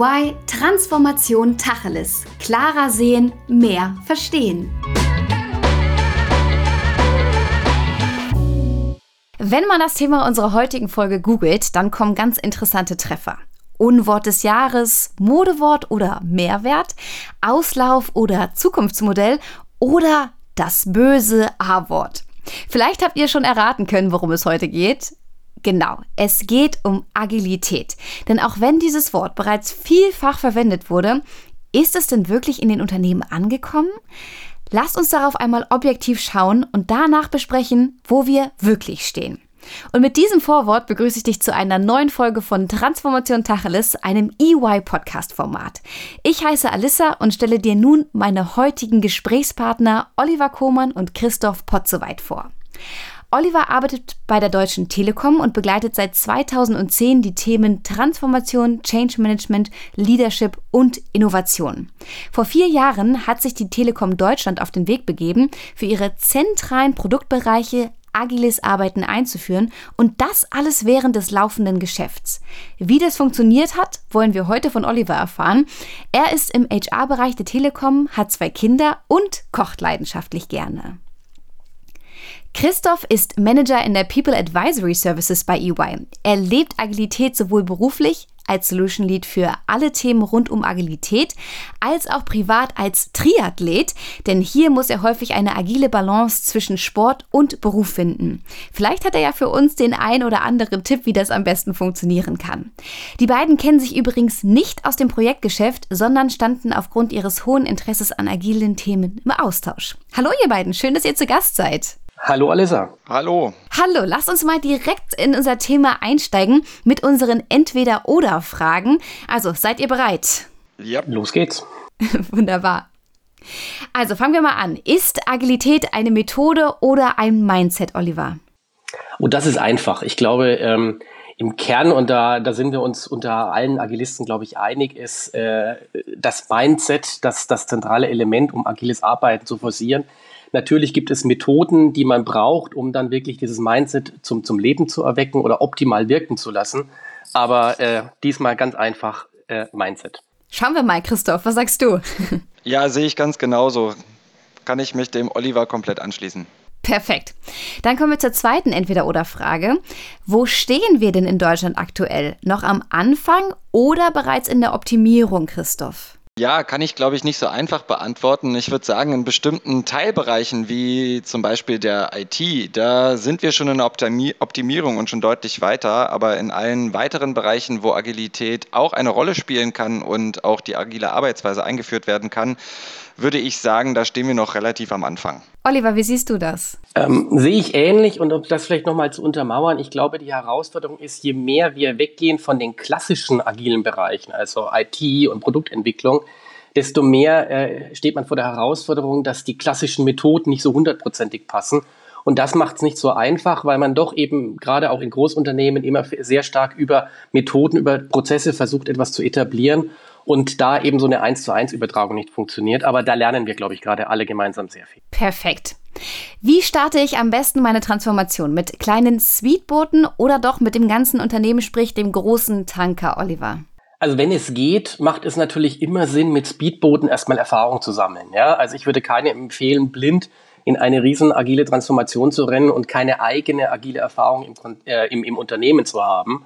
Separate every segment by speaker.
Speaker 1: EY Transformation Tacheles. Klarer sehen, mehr verstehen. Wenn man das Thema unserer heutigen Folge googelt, dann kommen ganz interessante Treffer. Unwort des Jahres, Modewort oder Mehrwert, Auslauf oder Zukunftsmodell oder das böse A-Wort. Vielleicht habt ihr schon erraten können, worum es heute geht. Genau, es geht um Agilität. Denn auch wenn dieses Wort bereits vielfach verwendet wurde, ist es denn wirklich in den Unternehmen angekommen? Lasst uns darauf einmal objektiv schauen und danach besprechen, wo wir wirklich stehen. Und mit diesem Vorwort begrüße ich dich zu einer neuen Folge von Transformation Tacheles, einem EY-Podcast-Format. Ich heiße Alissa und stelle dir nun meine heutigen Gesprächspartner Oliver Kohmann und Christoph Potzeweit vor. Oliver arbeitet bei der Deutschen Telekom und begleitet seit 2010 die Themen Transformation, Change Management, Leadership und Innovation. Vor vier Jahren hat sich die Telekom Deutschland auf den Weg begeben, für ihre zentralen Produktbereiche agiles Arbeiten einzuführen und das alles während des laufenden Geschäfts. Wie das funktioniert hat, wollen wir heute von Oliver erfahren. Er ist im HR-Bereich der Telekom, hat zwei Kinder und kocht leidenschaftlich gerne. Christoph ist Manager in der People Advisory Services bei EY. Er lebt Agilität sowohl beruflich als Solution Lead für alle Themen rund um Agilität, als auch privat als Triathlet, denn hier muss er häufig eine agile Balance zwischen Sport und Beruf finden. Vielleicht hat er ja für uns den ein oder anderen Tipp, wie das am besten funktionieren kann. Die beiden kennen sich übrigens nicht aus dem Projektgeschäft, sondern standen aufgrund ihres hohen Interesses an agilen Themen im Austausch. Hallo ihr beiden, schön, dass ihr zu Gast seid.
Speaker 2: Hallo Alissa.
Speaker 3: Hallo.
Speaker 1: Hallo, lasst uns mal direkt in unser Thema einsteigen mit unseren Entweder-Oder-Fragen. Also, seid ihr bereit?
Speaker 2: Ja. Los geht's.
Speaker 1: Wunderbar. Also, fangen wir mal an. Ist Agilität eine Methode oder ein Mindset, Oliver?
Speaker 2: Oh, das ist einfach. Ich glaube, ähm, im Kern, und da, da sind wir uns unter allen Agilisten, glaube ich, einig, ist äh, das Mindset, das, das zentrale Element, um agiles Arbeiten zu forcieren. Natürlich gibt es Methoden, die man braucht, um dann wirklich dieses Mindset zum, zum Leben zu erwecken oder optimal wirken zu lassen. Aber äh, diesmal ganz einfach äh, Mindset.
Speaker 1: Schauen wir mal, Christoph, was sagst du?
Speaker 3: Ja, sehe ich ganz genauso. Kann ich mich dem Oliver komplett anschließen.
Speaker 1: Perfekt. Dann kommen wir zur zweiten Entweder-Oder-Frage. Wo stehen wir denn in Deutschland aktuell? Noch am Anfang oder bereits in der Optimierung, Christoph?
Speaker 3: Ja, kann ich, glaube ich, nicht so einfach beantworten. Ich würde sagen, in bestimmten Teilbereichen wie zum Beispiel der IT, da sind wir schon in der Optimierung und schon deutlich weiter. Aber in allen weiteren Bereichen, wo Agilität auch eine Rolle spielen kann und auch die agile Arbeitsweise eingeführt werden kann, würde ich sagen, da stehen wir noch relativ am Anfang.
Speaker 1: Oliver, wie siehst du das?
Speaker 2: Ähm, sehe ich ähnlich und um das vielleicht nochmal zu untermauern, ich glaube, die Herausforderung ist, je mehr wir weggehen von den klassischen agilen Bereichen, also IT und Produktentwicklung, desto mehr äh, steht man vor der Herausforderung, dass die klassischen Methoden nicht so hundertprozentig passen. Und das macht es nicht so einfach, weil man doch eben gerade auch in Großunternehmen immer sehr stark über Methoden, über Prozesse versucht, etwas zu etablieren und da eben so eine 1 zu 1 Übertragung nicht funktioniert. Aber da lernen wir, glaube ich, gerade alle gemeinsam sehr viel.
Speaker 1: Perfekt. Wie starte ich am besten meine Transformation? Mit kleinen Sweetbooten oder doch mit dem ganzen Unternehmen, sprich dem großen Tanker, Oliver?
Speaker 2: Also wenn es geht, macht es natürlich immer Sinn, mit Speedbooten erstmal Erfahrung zu sammeln. Ja? Also ich würde keinem empfehlen, blind in eine riesen agile Transformation zu rennen und keine eigene agile Erfahrung im, äh, im, im Unternehmen zu haben.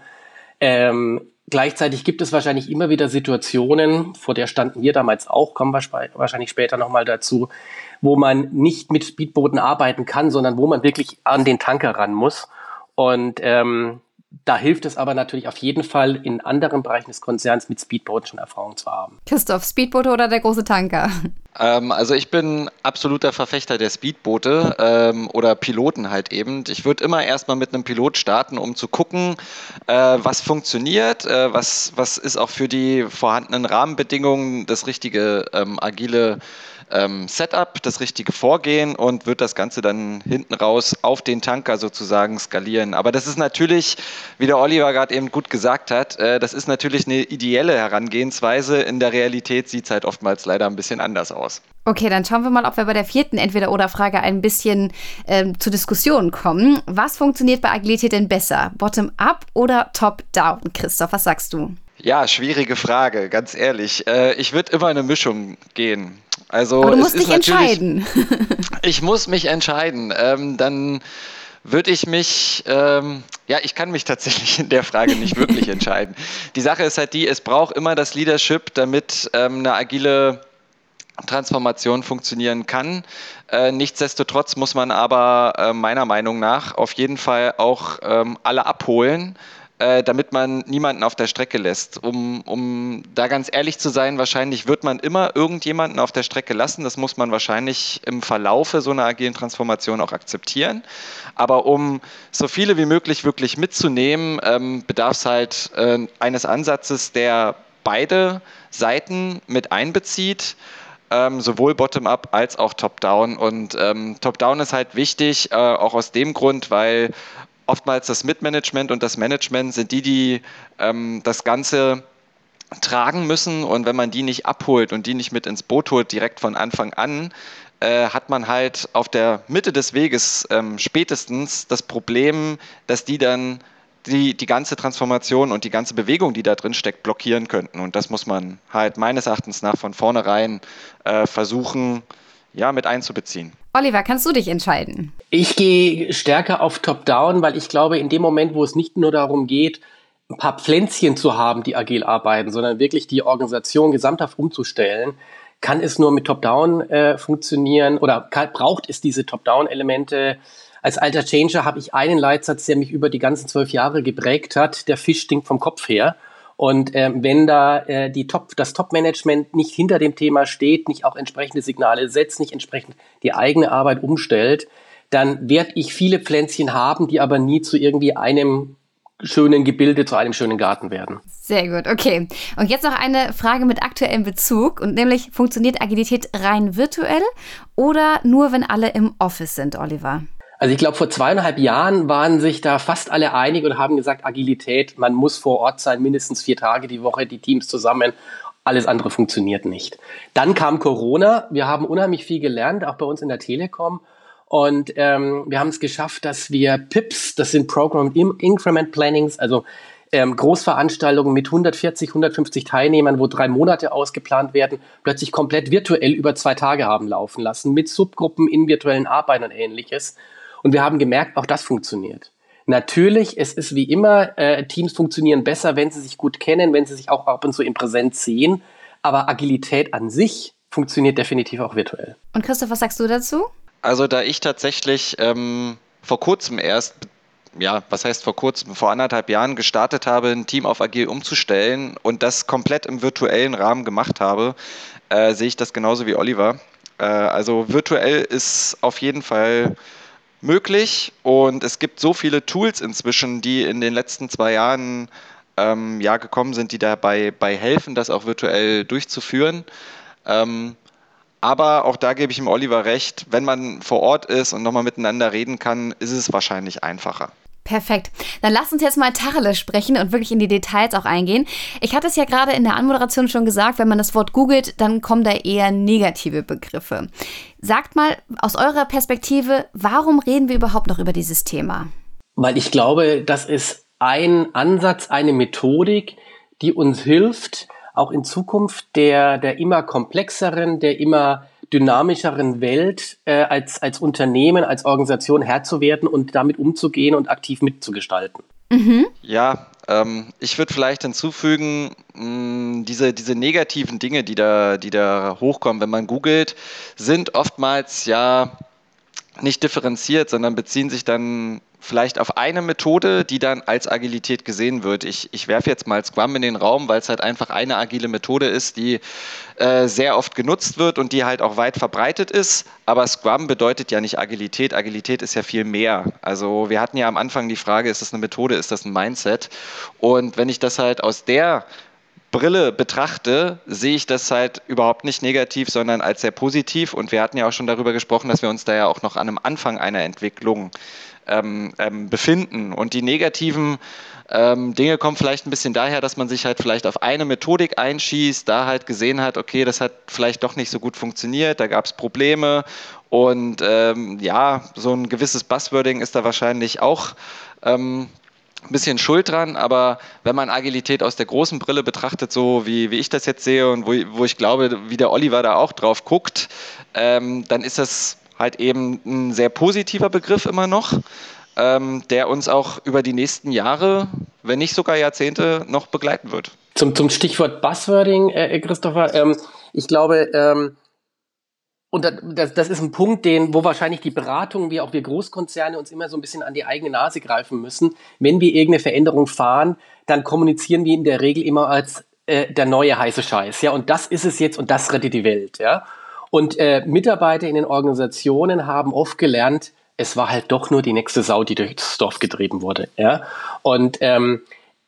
Speaker 2: Ähm, Gleichzeitig gibt es wahrscheinlich immer wieder Situationen, vor der standen wir damals auch, kommen wir wahrscheinlich später nochmal dazu, wo man nicht mit Speedbooten arbeiten kann, sondern wo man wirklich an den Tanker ran muss. Und ähm, da hilft es aber natürlich auf jeden Fall, in anderen Bereichen des Konzerns mit Speedbooten schon Erfahrung zu haben.
Speaker 1: Christoph, Speedboot oder der große Tanker?
Speaker 3: Ähm, also ich bin absoluter Verfechter der Speedboote ähm, oder Piloten halt eben. Ich würde immer erstmal mit einem Pilot starten, um zu gucken, äh, was funktioniert, äh, was, was ist auch für die vorhandenen Rahmenbedingungen das richtige ähm, agile ähm, Setup, das richtige Vorgehen und wird das Ganze dann hinten raus auf den Tanker sozusagen skalieren. Aber das ist natürlich, wie der Oliver gerade eben gut gesagt hat, äh, das ist natürlich eine ideelle Herangehensweise. In der Realität sieht es halt oftmals leider ein bisschen anders aus.
Speaker 1: Okay, dann schauen wir mal, ob wir bei der vierten Entweder-Oder-Frage ein bisschen ähm, zur Diskussion kommen. Was funktioniert bei Agilität denn besser? Bottom-up oder Top-down? Christoph, was sagst du?
Speaker 3: Ja, schwierige Frage, ganz ehrlich. Äh, ich würde immer eine Mischung gehen. Also
Speaker 1: Aber du musst dich entscheiden.
Speaker 3: ich muss mich entscheiden. Ähm, dann würde ich mich, ähm, ja, ich kann mich tatsächlich in der Frage nicht wirklich entscheiden. Die Sache ist halt die, es braucht immer das Leadership, damit ähm, eine agile Transformation funktionieren kann. Äh, nichtsdestotrotz muss man aber äh, meiner Meinung nach auf jeden Fall auch ähm, alle abholen äh, damit man niemanden auf der Strecke lässt. Um, um da ganz ehrlich zu sein, wahrscheinlich wird man immer irgendjemanden auf der Strecke lassen. Das muss man wahrscheinlich im Verlaufe so einer agilen Transformation auch akzeptieren. Aber um so viele wie möglich wirklich mitzunehmen, ähm, bedarf es halt äh, eines Ansatzes, der beide Seiten mit einbezieht. Ähm, sowohl bottom-up als auch top-down. Und ähm, top-down ist halt wichtig, äh, auch aus dem Grund, weil oftmals das Mitmanagement und das Management sind die, die ähm, das Ganze tragen müssen und wenn man die nicht abholt und die nicht mit ins Boot holt direkt von Anfang an, äh, hat man halt auf der Mitte des Weges ähm, spätestens das Problem, dass die dann die, die ganze Transformation und die ganze Bewegung, die da drin steckt, blockieren könnten. Und das muss man halt meines Erachtens nach von vornherein äh, versuchen, ja, mit einzubeziehen.
Speaker 1: Oliver, kannst du dich entscheiden?
Speaker 2: Ich gehe stärker auf Top-Down, weil ich glaube, in dem Moment, wo es nicht nur darum geht, ein paar Pflänzchen zu haben, die agil arbeiten, sondern wirklich die Organisation gesamthaft umzustellen, kann es nur mit Top-Down äh, funktionieren oder kann, braucht es diese Top-Down-Elemente. Als alter Changer habe ich einen Leitsatz, der mich über die ganzen zwölf Jahre geprägt hat. Der Fisch stinkt vom Kopf her. Und äh, wenn da äh, die Top, das Top-Management nicht hinter dem Thema steht, nicht auch entsprechende Signale setzt, nicht entsprechend die eigene Arbeit umstellt, dann werde ich viele Pflänzchen haben, die aber nie zu irgendwie einem schönen Gebilde, zu einem schönen Garten werden.
Speaker 1: Sehr gut, okay. Und jetzt noch eine Frage mit aktuellem Bezug und nämlich funktioniert Agilität rein virtuell oder nur, wenn alle im Office sind, Oliver?
Speaker 2: Also ich glaube, vor zweieinhalb Jahren waren sich da fast alle einig und haben gesagt, Agilität, man muss vor Ort sein, mindestens vier Tage die Woche, die Teams zusammen. Alles andere funktioniert nicht. Dann kam Corona. Wir haben unheimlich viel gelernt, auch bei uns in der Telekom. Und ähm, wir haben es geschafft, dass wir PIPs, das sind Program Increment Plannings, also ähm, Großveranstaltungen mit 140, 150 Teilnehmern, wo drei Monate ausgeplant werden, plötzlich komplett virtuell über zwei Tage haben laufen lassen, mit Subgruppen in virtuellen Arbeiten und ähnliches. Und wir haben gemerkt, auch das funktioniert. Natürlich, es ist wie immer, äh, Teams funktionieren besser, wenn sie sich gut kennen, wenn sie sich auch ab und zu im Präsenz sehen. Aber Agilität an sich funktioniert definitiv auch virtuell.
Speaker 1: Und Christoph, was sagst du dazu?
Speaker 3: Also da ich tatsächlich ähm, vor kurzem erst, ja, was heißt vor kurzem, vor anderthalb Jahren gestartet habe, ein Team auf Agil umzustellen und das komplett im virtuellen Rahmen gemacht habe, äh, sehe ich das genauso wie Oliver. Äh, also virtuell ist auf jeden Fall möglich und es gibt so viele Tools inzwischen, die in den letzten zwei Jahren ähm, ja, gekommen sind, die dabei bei helfen, das auch virtuell durchzuführen. Ähm, aber auch da gebe ich ihm Oliver recht, wenn man vor Ort ist und nochmal miteinander reden kann, ist es wahrscheinlich einfacher.
Speaker 1: Perfekt. Dann lass uns jetzt mal Tacheles sprechen und wirklich in die Details auch eingehen. Ich hatte es ja gerade in der Anmoderation schon gesagt, wenn man das Wort googelt, dann kommen da eher negative Begriffe. Sagt mal aus eurer Perspektive, warum reden wir überhaupt noch über dieses Thema?
Speaker 2: Weil ich glaube, das ist ein Ansatz, eine Methodik, die uns hilft, auch in Zukunft der, der immer komplexeren, der immer dynamischeren Welt äh, als, als Unternehmen, als Organisation Herr zu werden und damit umzugehen und aktiv mitzugestalten.
Speaker 3: Mhm. Ja, ähm, ich würde vielleicht hinzufügen, mh, diese, diese negativen Dinge, die da, die da hochkommen, wenn man googelt, sind oftmals ja nicht differenziert, sondern beziehen sich dann vielleicht auf eine Methode, die dann als Agilität gesehen wird. Ich, ich werfe jetzt mal Scrum in den Raum, weil es halt einfach eine agile Methode ist, die äh, sehr oft genutzt wird und die halt auch weit verbreitet ist. Aber Scrum bedeutet ja nicht Agilität. Agilität ist ja viel mehr. Also wir hatten ja am Anfang die Frage, ist das eine Methode, ist das ein Mindset? Und wenn ich das halt aus der Brille betrachte, sehe ich das halt überhaupt nicht negativ, sondern als sehr positiv. Und wir hatten ja auch schon darüber gesprochen, dass wir uns da ja auch noch an einem Anfang einer Entwicklung ähm, ähm, befinden. Und die negativen ähm, Dinge kommen vielleicht ein bisschen daher, dass man sich halt vielleicht auf eine Methodik einschießt, da halt gesehen hat, okay, das hat vielleicht doch nicht so gut funktioniert, da gab es Probleme und ähm, ja, so ein gewisses Buzzwording ist da wahrscheinlich auch ähm, ein bisschen schuld dran, aber wenn man Agilität aus der großen Brille betrachtet, so wie, wie ich das jetzt sehe und wo, wo ich glaube, wie der Oliver da auch drauf guckt, ähm, dann ist das halt eben ein sehr positiver Begriff immer noch, ähm, der uns auch über die nächsten Jahre, wenn nicht sogar Jahrzehnte, noch begleiten wird.
Speaker 2: Zum, zum Stichwort Buzzwording, äh, Christopher, ähm, ich glaube, ähm, und das, das ist ein Punkt, den, wo wahrscheinlich die Beratungen, wie auch wir Großkonzerne, uns immer so ein bisschen an die eigene Nase greifen müssen. Wenn wir irgendeine Veränderung fahren, dann kommunizieren wir in der Regel immer als äh, der neue heiße Scheiß. Ja, und das ist es jetzt und das rettet die Welt. Ja, und äh, Mitarbeiter in den Organisationen haben oft gelernt, es war halt doch nur die nächste Sau, die durchs Dorf getrieben wurde. Ja, und ähm,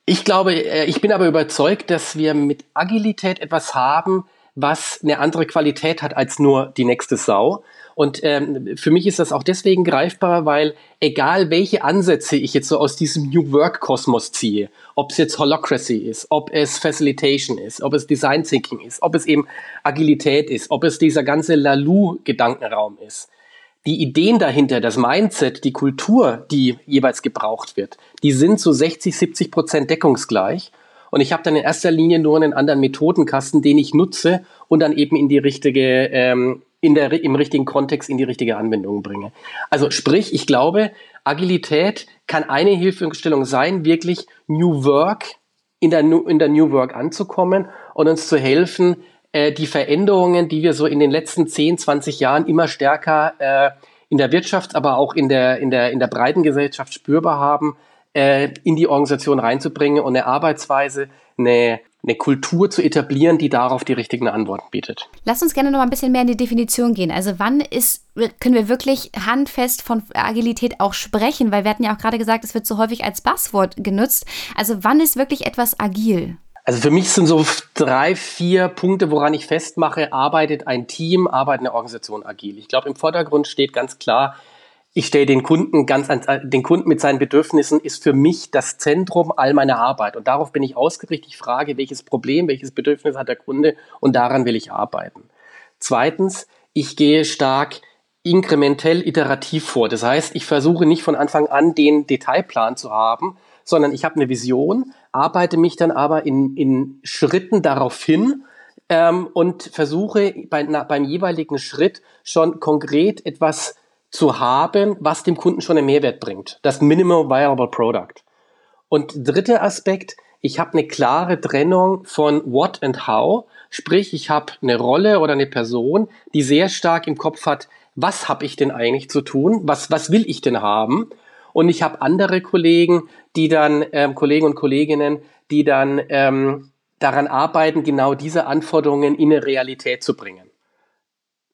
Speaker 2: ich glaube, äh, ich bin aber überzeugt, dass wir mit Agilität etwas haben, was eine andere Qualität hat als nur die nächste Sau. Und ähm, für mich ist das auch deswegen greifbar, weil egal welche Ansätze ich jetzt so aus diesem New Work-Kosmos ziehe, ob es jetzt Holocracy ist, ob es Facilitation ist, ob es Design Thinking ist, ob es eben Agilität ist, ob es dieser ganze Lalu-Gedankenraum ist, die Ideen dahinter, das Mindset, die Kultur, die jeweils gebraucht wird, die sind zu 60, 70 Prozent deckungsgleich. Und ich habe dann in erster Linie nur einen anderen Methodenkasten, den ich nutze und dann eben in die richtige, ähm, in der, im richtigen Kontext in die richtige Anwendung bringe. Also sprich, ich glaube, Agilität kann eine Hilfestellung sein, wirklich New Work in der, in der New Work anzukommen und uns zu helfen, äh, die Veränderungen, die wir so in den letzten 10, 20 Jahren immer stärker äh, in der Wirtschaft, aber auch in der, in der, in der breiten Gesellschaft spürbar haben, äh, in die Organisation reinzubringen und eine Arbeitsweise, eine, eine Kultur zu etablieren, die darauf die richtigen Antworten bietet.
Speaker 1: Lass uns gerne noch mal ein bisschen mehr in die Definition gehen. Also wann ist, können wir wirklich handfest von Agilität auch sprechen? Weil wir hatten ja auch gerade gesagt, es wird so häufig als Passwort genutzt. Also wann ist wirklich etwas agil?
Speaker 2: Also für mich sind so drei, vier Punkte, woran ich festmache, arbeitet ein Team, arbeitet eine Organisation agil. Ich glaube, im Vordergrund steht ganz klar, ich stelle den Kunden ganz an, äh, den Kunden mit seinen Bedürfnissen ist für mich das Zentrum all meiner Arbeit. Und darauf bin ich ausgerichtet. Ich frage, welches Problem, welches Bedürfnis hat der Kunde und daran will ich arbeiten. Zweitens, ich gehe stark inkrementell iterativ vor. Das heißt, ich versuche nicht von Anfang an den Detailplan zu haben, sondern ich habe eine Vision, arbeite mich dann aber in, in Schritten darauf hin, ähm, und versuche bei, na, beim jeweiligen Schritt schon konkret etwas zu haben, was dem Kunden schon einen Mehrwert bringt. Das Minimum Viable Product. Und dritter Aspekt, ich habe eine klare Trennung von What and How. Sprich, ich habe eine Rolle oder eine Person, die sehr stark im Kopf hat, was habe ich denn eigentlich zu tun? Was, was will ich denn haben? Und ich habe andere Kollegen, die dann, ähm, Kollegen und Kolleginnen, die dann ähm, daran arbeiten, genau diese Anforderungen in eine Realität zu bringen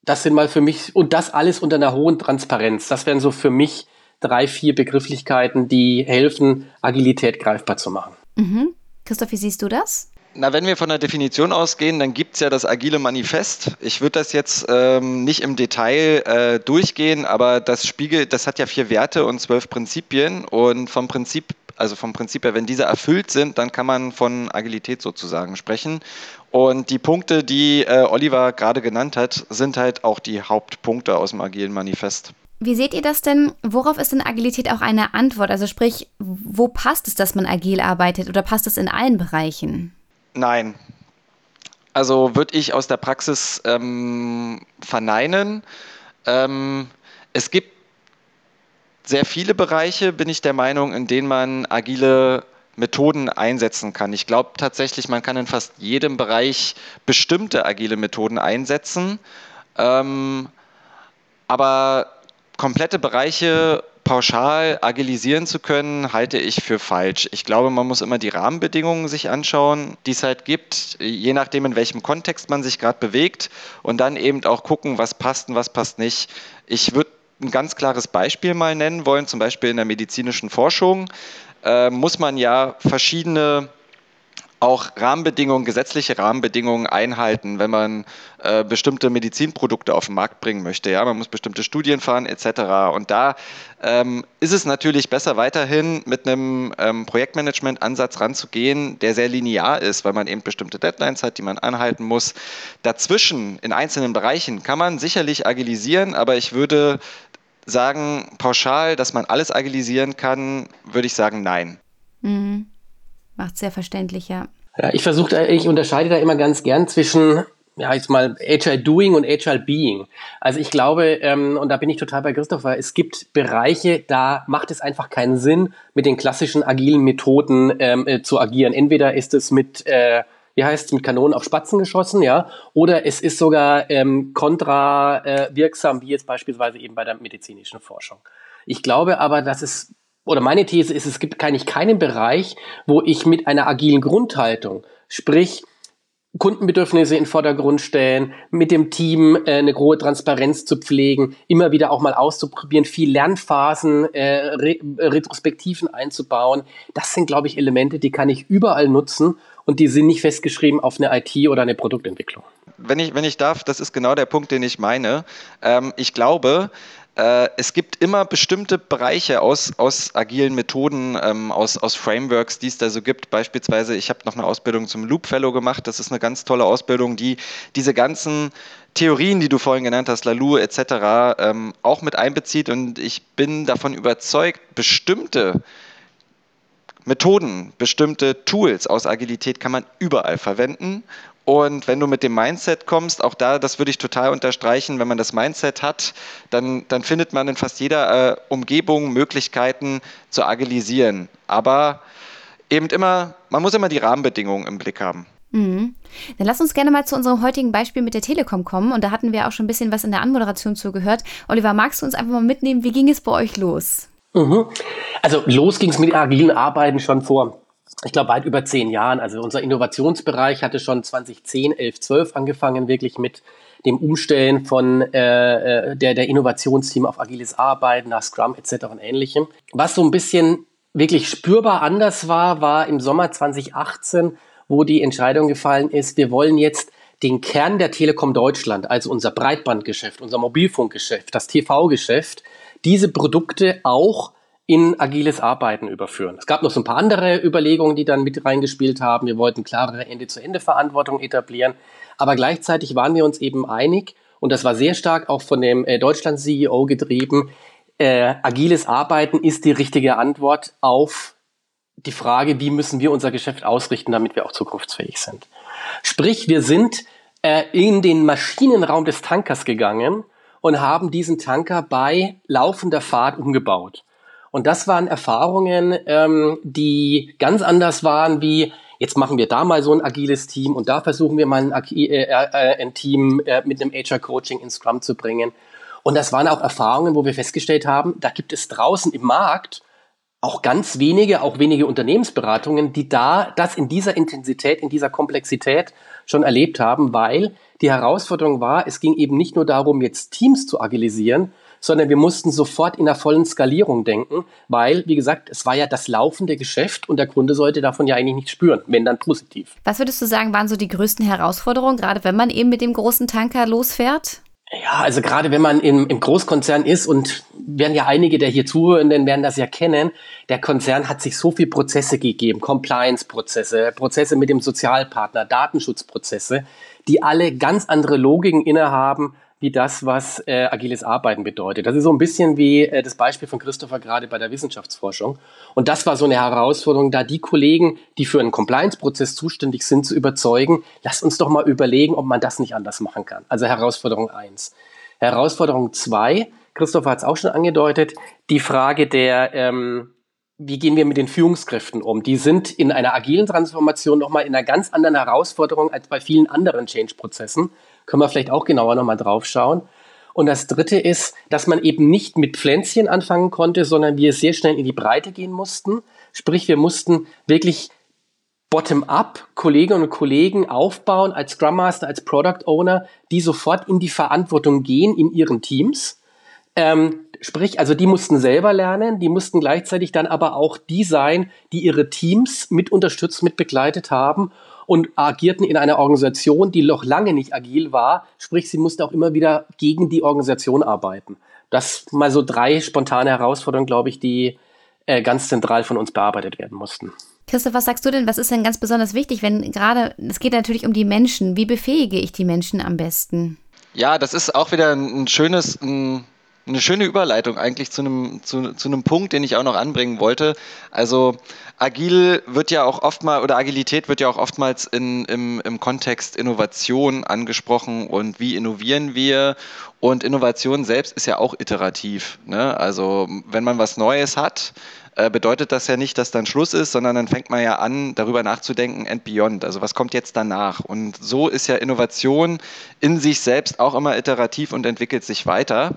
Speaker 2: das sind mal für mich, und das alles unter einer hohen Transparenz. Das wären so für mich drei, vier Begrifflichkeiten, die helfen, Agilität greifbar zu machen.
Speaker 1: Mhm. Christoph, wie siehst du das?
Speaker 3: Na, wenn wir von der Definition ausgehen, dann gibt es ja das agile Manifest. Ich würde das jetzt ähm, nicht im Detail äh, durchgehen, aber das spiegelt, das hat ja vier Werte und zwölf Prinzipien. Und vom Prinzip, also vom Prinzip her, wenn diese erfüllt sind, dann kann man von Agilität sozusagen sprechen. Und die Punkte, die äh, Oliver gerade genannt hat, sind halt auch die Hauptpunkte aus dem agilen Manifest.
Speaker 1: Wie seht ihr das denn? Worauf ist denn Agilität auch eine Antwort? Also sprich, wo passt es, dass man agil arbeitet oder passt es in allen Bereichen?
Speaker 3: Nein. Also würde ich aus der Praxis ähm, verneinen. Ähm, es gibt sehr viele Bereiche, bin ich der Meinung, in denen man agile Methoden einsetzen kann. Ich glaube tatsächlich, man kann in fast jedem Bereich bestimmte agile Methoden einsetzen. Ähm, aber komplette Bereiche pauschal agilisieren zu können, halte ich für falsch. Ich glaube, man muss immer die Rahmenbedingungen sich anschauen, die es halt gibt, je nachdem, in welchem Kontext man sich gerade bewegt und dann eben auch gucken, was passt und was passt nicht. Ich würde ein ganz klares Beispiel mal nennen wollen, zum Beispiel in der medizinischen Forschung äh, muss man ja verschiedene auch Rahmenbedingungen, gesetzliche Rahmenbedingungen einhalten, wenn man äh, bestimmte Medizinprodukte auf den Markt bringen möchte. Ja, man muss bestimmte Studien fahren etc. Und da ähm, ist es natürlich besser, weiterhin mit einem ähm, Projektmanagement-Ansatz ranzugehen, der sehr linear ist, weil man eben bestimmte Deadlines hat, die man anhalten muss. Dazwischen in einzelnen Bereichen kann man sicherlich agilisieren, aber ich würde sagen, pauschal, dass man alles agilisieren kann, würde ich sagen, nein.
Speaker 1: Mhm. Macht sehr verständlich, ja.
Speaker 2: Ja, ich versuche, ich unterscheide da immer ganz gern zwischen ja, jetzt mal Agile Doing und Agile Being. Also ich glaube, ähm, und da bin ich total bei Christopher, es gibt Bereiche, da macht es einfach keinen Sinn, mit den klassischen agilen Methoden ähm, äh, zu agieren. Entweder ist es mit, äh, wie heißt es, mit Kanonen auf Spatzen geschossen, ja, oder es ist sogar ähm, kontra äh, wie jetzt beispielsweise eben bei der medizinischen Forschung. Ich glaube aber, dass es oder meine These ist, es gibt eigentlich keinen Bereich, wo ich mit einer agilen Grundhaltung, sprich Kundenbedürfnisse in Vordergrund stellen, mit dem Team äh, eine hohe Transparenz zu pflegen, immer wieder auch mal auszuprobieren, viel Lernphasen, äh, Re Retrospektiven einzubauen. Das sind, glaube ich, Elemente, die kann ich überall nutzen und die sind nicht festgeschrieben auf eine IT oder eine Produktentwicklung.
Speaker 3: Wenn ich, wenn ich darf, das ist genau der Punkt, den ich meine. Ähm, ich glaube, äh, es gibt immer bestimmte Bereiche aus, aus agilen Methoden, ähm, aus, aus Frameworks, die es da so gibt. Beispielsweise, ich habe noch eine Ausbildung zum Loop Fellow gemacht. Das ist eine ganz tolle Ausbildung, die diese ganzen Theorien, die du vorhin genannt hast, Lalou etc., ähm, auch mit einbezieht. Und ich bin davon überzeugt, bestimmte Methoden, bestimmte Tools aus Agilität kann man überall verwenden und wenn du mit dem Mindset kommst, auch da, das würde ich total unterstreichen, wenn man das Mindset hat, dann, dann findet man in fast jeder äh, Umgebung Möglichkeiten zu agilisieren. Aber eben immer, man muss immer die Rahmenbedingungen im Blick haben.
Speaker 1: Mhm. Dann lass uns gerne mal zu unserem heutigen Beispiel mit der Telekom kommen. Und da hatten wir auch schon ein bisschen was in der Anmoderation zugehört. Oliver, magst du uns einfach mal mitnehmen, wie ging es bei euch los?
Speaker 2: Mhm. Also los ging es mit agilen Arbeiten schon vor ich glaube, weit über zehn Jahren. Also unser Innovationsbereich hatte schon 2010, 11, 12 angefangen, wirklich mit dem Umstellen von äh, äh, der, der Innovationsteam auf agiles Arbeiten, nach Scrum etc. und ähnlichem. Was so ein bisschen wirklich spürbar anders war, war im Sommer 2018, wo die Entscheidung gefallen ist, wir wollen jetzt den Kern der Telekom Deutschland, also unser Breitbandgeschäft, unser Mobilfunkgeschäft, das TV-Geschäft, diese Produkte auch in agiles Arbeiten überführen. Es gab noch so ein paar andere Überlegungen, die dann mit reingespielt haben. Wir wollten klarere Ende-zu-Ende-Verantwortung etablieren, aber gleichzeitig waren wir uns eben einig, und das war sehr stark auch von dem äh, Deutschland-CEO getrieben, äh, agiles Arbeiten ist die richtige Antwort auf die Frage, wie müssen wir unser Geschäft ausrichten, damit wir auch zukunftsfähig sind. Sprich, wir sind äh, in den Maschinenraum des Tankers gegangen und haben diesen Tanker bei laufender Fahrt umgebaut. Und das waren Erfahrungen, ähm, die ganz anders waren wie, jetzt machen wir da mal so ein agiles Team und da versuchen wir mal ein, äh, äh, ein Team äh, mit einem HR-Coaching in Scrum zu bringen. Und das waren auch Erfahrungen, wo wir festgestellt haben, da gibt es draußen im Markt auch ganz wenige, auch wenige Unternehmensberatungen, die da das in dieser Intensität, in dieser Komplexität schon erlebt haben, weil die Herausforderung war, es ging eben nicht nur darum, jetzt Teams zu agilisieren, sondern wir mussten sofort in der vollen Skalierung denken, weil, wie gesagt, es war ja das laufende Geschäft und der Kunde sollte davon ja eigentlich nichts spüren, wenn dann positiv.
Speaker 1: Was würdest du sagen, waren so die größten Herausforderungen, gerade wenn man eben mit dem großen Tanker losfährt?
Speaker 2: Ja, also gerade wenn man im, im Großkonzern ist und werden ja einige der hier Zuhörenden werden das ja kennen, der Konzern hat sich so viele Prozesse gegeben, Compliance-Prozesse, Prozesse mit dem Sozialpartner, Datenschutzprozesse, die alle ganz andere Logiken innehaben wie das, was äh, agiles Arbeiten bedeutet. Das ist so ein bisschen wie äh, das Beispiel von Christopher gerade bei der Wissenschaftsforschung. Und das war so eine Herausforderung, da die Kollegen, die für einen Compliance-Prozess zuständig sind, zu überzeugen, lasst uns doch mal überlegen, ob man das nicht anders machen kann. Also Herausforderung eins. Herausforderung zwei, Christopher hat es auch schon angedeutet, die Frage der, ähm, wie gehen wir mit den Führungskräften um? Die sind in einer agilen Transformation nochmal in einer ganz anderen Herausforderung als bei vielen anderen Change-Prozessen. Können wir vielleicht auch genauer nochmal drauf schauen. Und das dritte ist, dass man eben nicht mit Pflänzchen anfangen konnte, sondern wir sehr schnell in die Breite gehen mussten. Sprich, wir mussten wirklich bottom-up Kolleginnen und Kollegen aufbauen als Scrum Master, als Product Owner, die sofort in die Verantwortung gehen in ihren Teams. Ähm, sprich, also die mussten selber lernen, die mussten gleichzeitig dann aber auch die sein, die ihre Teams mit unterstützt, mit begleitet haben und agierten in einer Organisation, die noch lange nicht agil war. Sprich, sie musste auch immer wieder gegen die Organisation arbeiten. Das mal so drei spontane Herausforderungen, glaube ich, die äh, ganz zentral von uns bearbeitet werden mussten.
Speaker 1: Christoph, was sagst du denn? Was ist denn ganz besonders wichtig, wenn gerade, es geht natürlich um die Menschen. Wie befähige ich die Menschen am besten?
Speaker 3: Ja, das ist auch wieder ein, schönes, ein eine schöne Überleitung eigentlich zu einem, zu, zu einem Punkt, den ich auch noch anbringen wollte. Also agil wird ja auch oftmals oder Agilität wird ja auch oftmals in, im, im Kontext Innovation angesprochen und wie innovieren wir. Und Innovation selbst ist ja auch iterativ. Ne? Also wenn man was Neues hat, äh, bedeutet das ja nicht, dass dann Schluss ist, sondern dann fängt man ja an, darüber nachzudenken and beyond. Also was kommt jetzt danach? Und so ist ja Innovation in sich selbst auch immer iterativ und entwickelt sich weiter.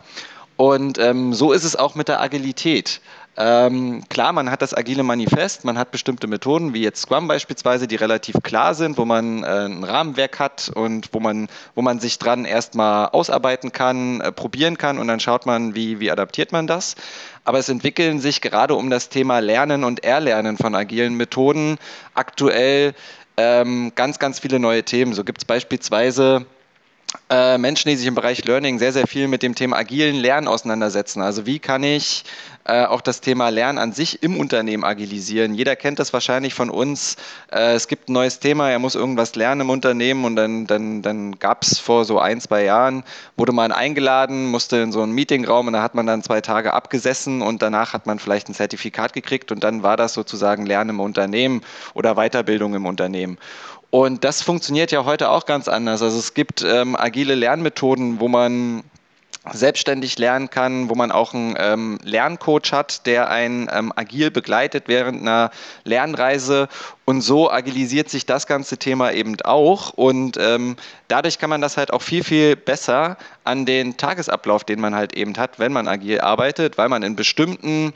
Speaker 3: Und ähm, so ist es auch mit der Agilität. Ähm, klar, man hat das agile Manifest, man hat bestimmte Methoden, wie jetzt Scrum beispielsweise, die relativ klar sind, wo man äh, ein Rahmenwerk hat und wo man, wo man sich dran erstmal ausarbeiten kann, äh, probieren kann und dann schaut man, wie, wie adaptiert man das. Aber es entwickeln sich gerade um das Thema Lernen und Erlernen von agilen Methoden aktuell ähm, ganz, ganz viele neue Themen. So gibt es beispielsweise äh, Menschen, die sich im Bereich Learning sehr, sehr viel mit dem Thema agilen Lernen auseinandersetzen. Also wie kann ich äh, auch das Thema Lernen an sich im Unternehmen agilisieren? Jeder kennt das wahrscheinlich von uns. Äh, es gibt ein neues Thema, er muss irgendwas lernen im Unternehmen und dann, dann, dann gab es vor so ein, zwei Jahren, wurde man eingeladen, musste in so einen Meetingraum und da hat man dann zwei Tage abgesessen und danach hat man vielleicht ein Zertifikat gekriegt und dann war das sozusagen Lernen im Unternehmen oder Weiterbildung im Unternehmen. Und das funktioniert ja heute auch ganz anders. Also es gibt ähm, agile Lernmethoden, wo man selbstständig lernen kann, wo man auch einen ähm, Lerncoach hat, der einen ähm, agil begleitet während einer Lernreise. Und so agilisiert sich das ganze Thema eben auch. Und ähm, dadurch kann man das halt auch viel, viel besser an den Tagesablauf, den man halt eben hat, wenn man agil arbeitet, weil man in bestimmten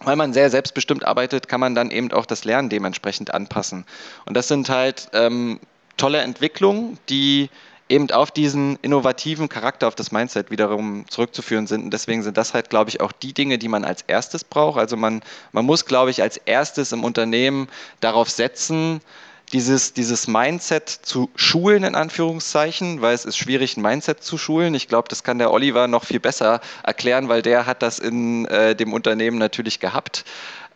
Speaker 3: weil man sehr selbstbestimmt arbeitet, kann man dann eben auch das Lernen dementsprechend anpassen. Und das sind halt ähm, tolle Entwicklungen, die eben auf diesen innovativen Charakter, auf das Mindset wiederum zurückzuführen sind. Und deswegen sind das halt, glaube ich, auch die Dinge, die man als erstes braucht. Also man, man muss, glaube ich, als erstes im Unternehmen darauf setzen, dieses, dieses Mindset zu schulen, in Anführungszeichen, weil es ist schwierig, ein Mindset zu schulen. Ich glaube, das kann der Oliver noch viel besser erklären, weil der hat das in äh, dem Unternehmen natürlich gehabt.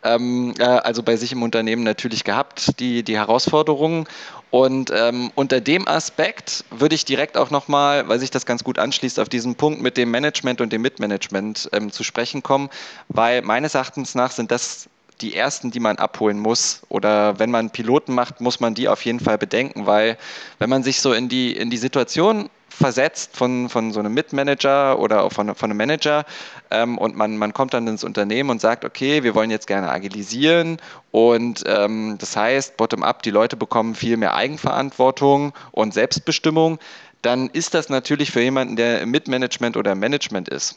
Speaker 3: Ähm, äh, also bei sich im Unternehmen natürlich gehabt, die, die Herausforderungen. Und ähm, unter dem Aspekt würde ich direkt auch nochmal, weil sich das ganz gut anschließt, auf diesen Punkt mit dem Management und dem Mitmanagement ähm, zu sprechen kommen, weil meines Erachtens nach sind das die ersten, die man abholen muss. Oder wenn man Piloten macht, muss man die auf jeden Fall bedenken, weil wenn man sich so in die, in die Situation versetzt von, von so einem Mitmanager oder von, von einem Manager ähm, und man, man kommt dann ins Unternehmen und sagt, okay, wir wollen jetzt gerne agilisieren und ähm, das heißt, bottom-up, die Leute bekommen viel mehr Eigenverantwortung und Selbstbestimmung, dann ist das natürlich für jemanden, der im Mitmanagement oder im Management ist,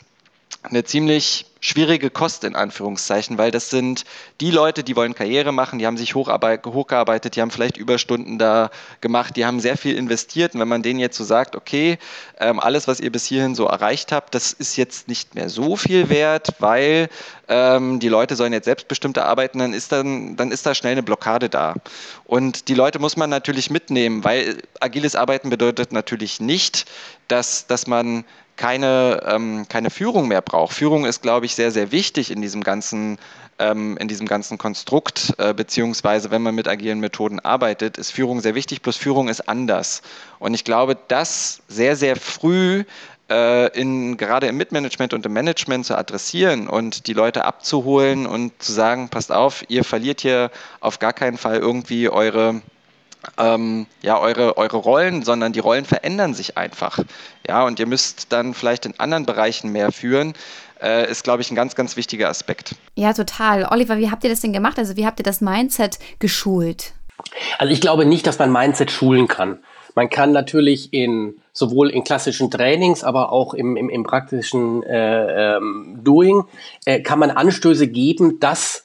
Speaker 3: eine ziemlich schwierige Kost in Anführungszeichen, weil das sind die Leute, die wollen Karriere machen, die haben sich hochgearbeitet, die haben vielleicht Überstunden da gemacht, die haben sehr viel investiert und wenn man denen jetzt so sagt, okay, ähm, alles, was ihr bis hierhin so erreicht habt, das ist jetzt nicht mehr so viel wert, weil ähm, die Leute sollen jetzt selbstbestimmter arbeiten, dann ist, dann, dann ist da schnell eine Blockade da. Und die Leute muss man natürlich mitnehmen, weil agiles Arbeiten bedeutet natürlich nicht, dass, dass man keine, ähm, keine Führung mehr braucht. Führung ist, glaube ich, sehr, sehr wichtig in diesem ganzen, ähm, in diesem ganzen Konstrukt, äh, beziehungsweise wenn man mit agilen Methoden arbeitet, ist Führung sehr wichtig, plus Führung ist anders. Und ich glaube, das sehr, sehr früh äh, in, gerade im Mitmanagement und im Management zu adressieren und die Leute abzuholen und zu sagen, passt auf, ihr verliert hier auf gar keinen Fall irgendwie eure ähm, ja, eure, eure Rollen, sondern die Rollen verändern sich einfach. Ja, und ihr müsst dann vielleicht in anderen Bereichen mehr führen. Äh, ist, glaube ich, ein ganz, ganz wichtiger Aspekt.
Speaker 1: Ja, total. Oliver, wie habt ihr das denn gemacht? Also, wie habt ihr das Mindset geschult?
Speaker 2: Also, ich glaube nicht, dass man Mindset schulen kann. Man kann natürlich in sowohl in klassischen Trainings, aber auch im, im, im praktischen äh, ähm, Doing äh, kann man Anstöße geben, dass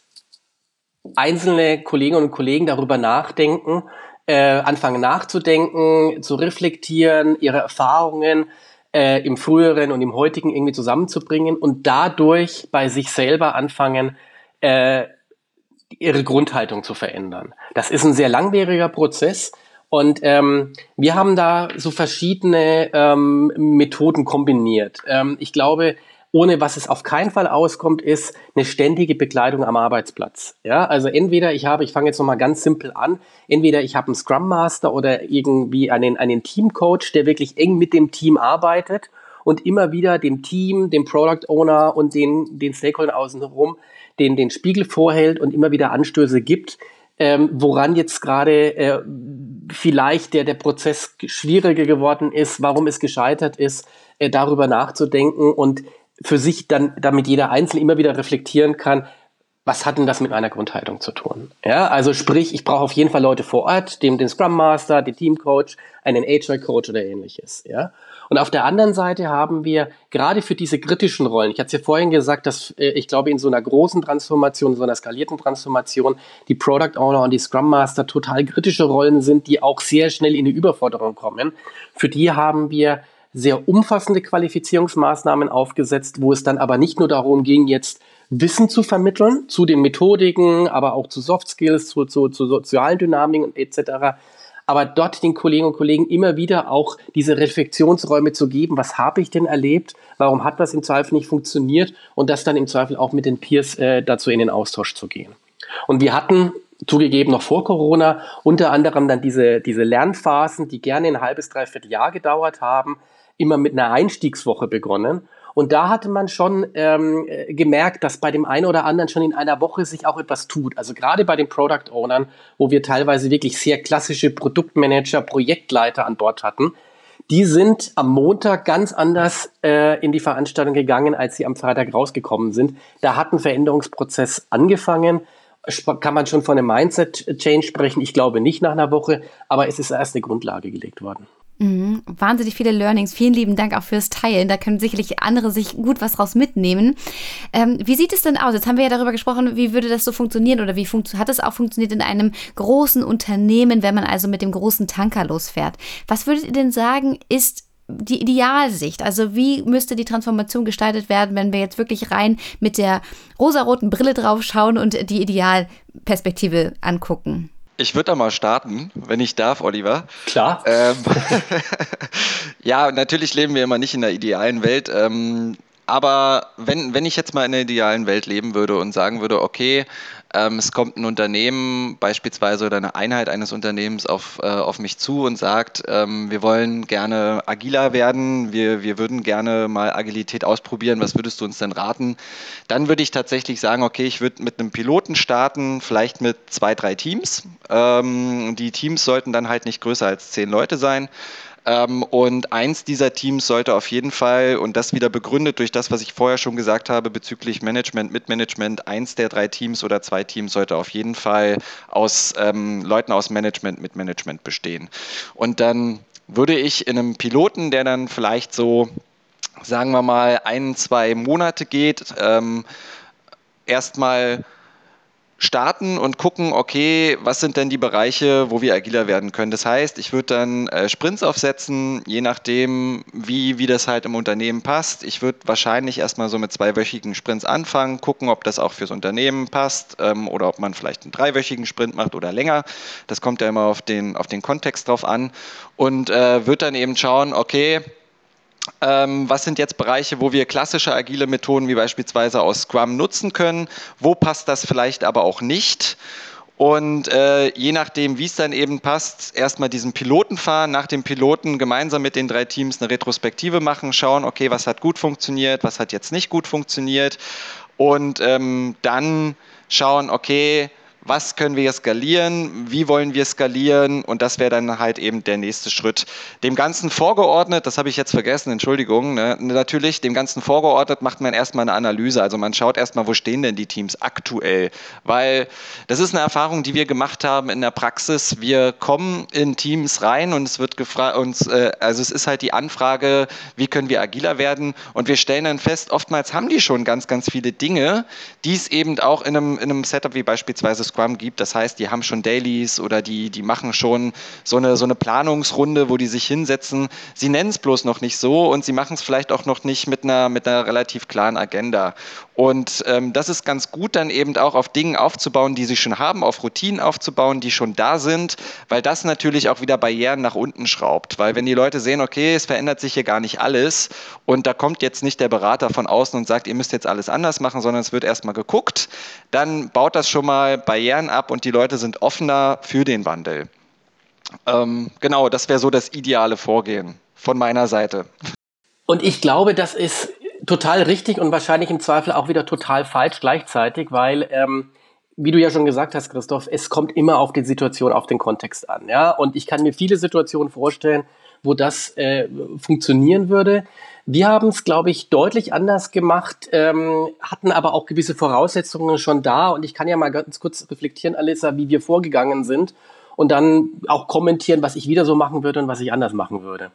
Speaker 2: einzelne Kolleginnen und Kollegen darüber nachdenken, äh, anfangen nachzudenken, zu reflektieren, ihre Erfahrungen äh, im früheren und im heutigen irgendwie zusammenzubringen und dadurch bei sich selber anfangen, äh, ihre Grundhaltung zu verändern. Das ist ein sehr langwieriger Prozess. Und ähm, wir haben da so verschiedene ähm, Methoden kombiniert. Ähm, ich glaube, ohne was es auf keinen Fall auskommt, ist eine ständige Begleitung am Arbeitsplatz. Ja, also entweder ich habe, ich fange jetzt nochmal ganz simpel an, entweder ich habe einen Scrum Master oder irgendwie einen, einen Teamcoach, der wirklich eng mit dem Team arbeitet und immer wieder dem Team, dem Product Owner und den, den Stakeholdern außenrum den, den Spiegel vorhält und immer wieder Anstöße gibt, ähm, woran jetzt gerade äh, vielleicht der, der Prozess schwieriger geworden ist, warum es gescheitert ist, äh, darüber nachzudenken und für sich dann, damit jeder Einzelne immer wieder reflektieren kann, was hat denn das mit meiner Grundhaltung zu tun? Ja, also sprich, ich brauche auf jeden Fall Leute vor Ort, dem, den Scrum Master, den Team Coach, einen Agile Coach oder ähnliches. Ja, und auf der anderen Seite haben wir gerade für diese kritischen Rollen, ich hatte es ja vorhin gesagt, dass äh, ich glaube, in so einer großen Transformation, so einer skalierten Transformation, die Product Owner und die Scrum Master total kritische Rollen sind, die auch sehr schnell in die Überforderung kommen. Für die haben wir sehr umfassende Qualifizierungsmaßnahmen aufgesetzt, wo es dann aber nicht nur darum ging, jetzt Wissen zu vermitteln zu den Methodiken, aber auch zu Soft Skills, zu, zu, zu sozialen Dynamiken etc., aber dort den Kolleginnen und Kollegen immer wieder auch diese Reflexionsräume zu geben, was habe ich denn erlebt, warum hat das im Zweifel nicht funktioniert und das dann im Zweifel auch mit den Peers äh, dazu in den Austausch zu gehen. Und wir hatten zugegeben noch vor Corona unter anderem dann diese, diese Lernphasen, die gerne ein halbes, dreiviertel Jahr gedauert haben, immer mit einer Einstiegswoche begonnen und da hatte man schon ähm, äh, gemerkt, dass bei dem einen oder anderen schon in einer Woche sich auch etwas tut. Also gerade bei den Product Ownern, wo wir teilweise wirklich sehr klassische Produktmanager, Projektleiter an Bord hatten, die sind am Montag ganz anders äh, in die Veranstaltung gegangen, als sie am Freitag rausgekommen sind. Da hat ein Veränderungsprozess angefangen. Kann man schon von einem Mindset-Change sprechen? Ich glaube nicht nach einer Woche, aber es ist erst eine Grundlage gelegt worden.
Speaker 1: Mhm. Wahnsinnig viele Learnings. Vielen lieben Dank auch fürs Teilen. Da können sicherlich andere sich gut was draus mitnehmen. Ähm, wie sieht es denn aus? Jetzt haben wir ja darüber gesprochen, wie würde das so funktionieren oder wie hat es auch funktioniert in einem großen Unternehmen, wenn man also mit dem großen Tanker losfährt. Was würdet ihr denn sagen, ist die Idealsicht? Also wie müsste die Transformation gestaltet werden, wenn wir jetzt wirklich rein mit der rosaroten Brille drauf schauen und die Idealperspektive angucken?
Speaker 3: Ich würde da mal starten, wenn ich darf, Oliver.
Speaker 2: Klar.
Speaker 3: Ähm, ja, natürlich leben wir immer nicht in der idealen Welt. Ähm, aber wenn, wenn ich jetzt mal in der idealen Welt leben würde und sagen würde, okay, ähm, es kommt ein Unternehmen beispielsweise oder eine Einheit eines Unternehmens auf, äh, auf mich zu und sagt, ähm, wir wollen gerne agiler werden, wir, wir würden gerne mal Agilität ausprobieren, was würdest du uns denn raten? Dann würde ich tatsächlich sagen, okay, ich würde mit einem Piloten starten, vielleicht mit zwei, drei Teams. Ähm, die Teams sollten dann halt nicht größer als zehn Leute sein. Ähm, und eins dieser Teams sollte auf jeden Fall, und das wieder begründet durch das, was ich vorher schon gesagt habe bezüglich Management, Mitmanagement, eins der drei Teams oder zwei Teams sollte auf jeden Fall aus ähm, Leuten aus Management, Mitmanagement bestehen. Und dann würde ich in einem Piloten, der dann vielleicht so, sagen wir mal, ein, zwei Monate geht, ähm, erstmal starten und gucken, okay, was sind denn die Bereiche, wo wir agiler werden können. Das heißt, ich würde dann äh, Sprints aufsetzen, je nachdem, wie, wie das halt im Unternehmen passt. Ich würde wahrscheinlich erstmal so mit zweiwöchigen Sprints anfangen, gucken, ob das auch fürs Unternehmen passt ähm, oder ob man vielleicht einen dreiwöchigen Sprint macht oder länger. Das kommt ja immer auf den, auf den Kontext drauf an und äh, würde dann eben schauen, okay, was sind jetzt Bereiche, wo wir klassische agile Methoden wie beispielsweise aus Scrum nutzen können? Wo passt das vielleicht aber auch nicht? Und äh, je nachdem, wie es dann eben passt, erstmal diesen Piloten fahren, nach dem Piloten gemeinsam mit den drei Teams eine Retrospektive machen, schauen, okay, was hat gut funktioniert, was hat jetzt nicht gut funktioniert und ähm, dann schauen, okay, was können wir skalieren, wie wollen wir skalieren? Und das wäre dann halt eben der nächste Schritt. Dem Ganzen vorgeordnet, das habe ich jetzt vergessen, Entschuldigung, ne, natürlich, dem Ganzen vorgeordnet macht man erstmal eine Analyse, also man schaut erstmal, wo stehen denn die Teams aktuell, weil das ist eine Erfahrung, die wir gemacht haben in der Praxis. Wir kommen in Teams rein und es wird gefragt, äh, also es ist halt die Anfrage, wie können wir agiler werden? Und wir stellen dann fest, oftmals haben die schon ganz, ganz viele Dinge, die es eben auch in einem, in einem Setup wie beispielsweise Scrum gibt. Das heißt, die haben schon Dailies oder die, die machen schon so eine, so eine Planungsrunde, wo die sich hinsetzen. Sie nennen es bloß noch nicht so und sie machen es vielleicht auch noch nicht mit einer, mit einer relativ klaren Agenda. Und ähm, das ist ganz gut, dann eben auch auf Dingen aufzubauen, die sie schon haben, auf Routinen aufzubauen, die schon da sind, weil das natürlich auch wieder Barrieren nach unten schraubt. Weil wenn die Leute sehen, okay, es verändert sich hier gar nicht alles und da kommt jetzt nicht der Berater von außen und sagt, ihr müsst jetzt alles anders machen, sondern es wird erstmal geguckt, dann baut das schon mal Barrieren ab und die Leute sind offener für den Wandel. Ähm, genau, das wäre so das ideale Vorgehen von meiner Seite.
Speaker 2: Und ich glaube, das ist total richtig und wahrscheinlich im Zweifel auch wieder total falsch gleichzeitig, weil ähm, wie du ja schon gesagt hast, Christoph, es kommt immer auf die Situation, auf den Kontext an. Ja? Und ich kann mir viele Situationen vorstellen, wo das äh, funktionieren würde. Wir haben es, glaube ich, deutlich anders gemacht, ähm, hatten aber auch gewisse Voraussetzungen schon da. Und ich kann ja mal ganz kurz reflektieren, Alissa, wie wir vorgegangen sind und dann auch kommentieren, was ich wieder so machen würde und was ich anders machen würde.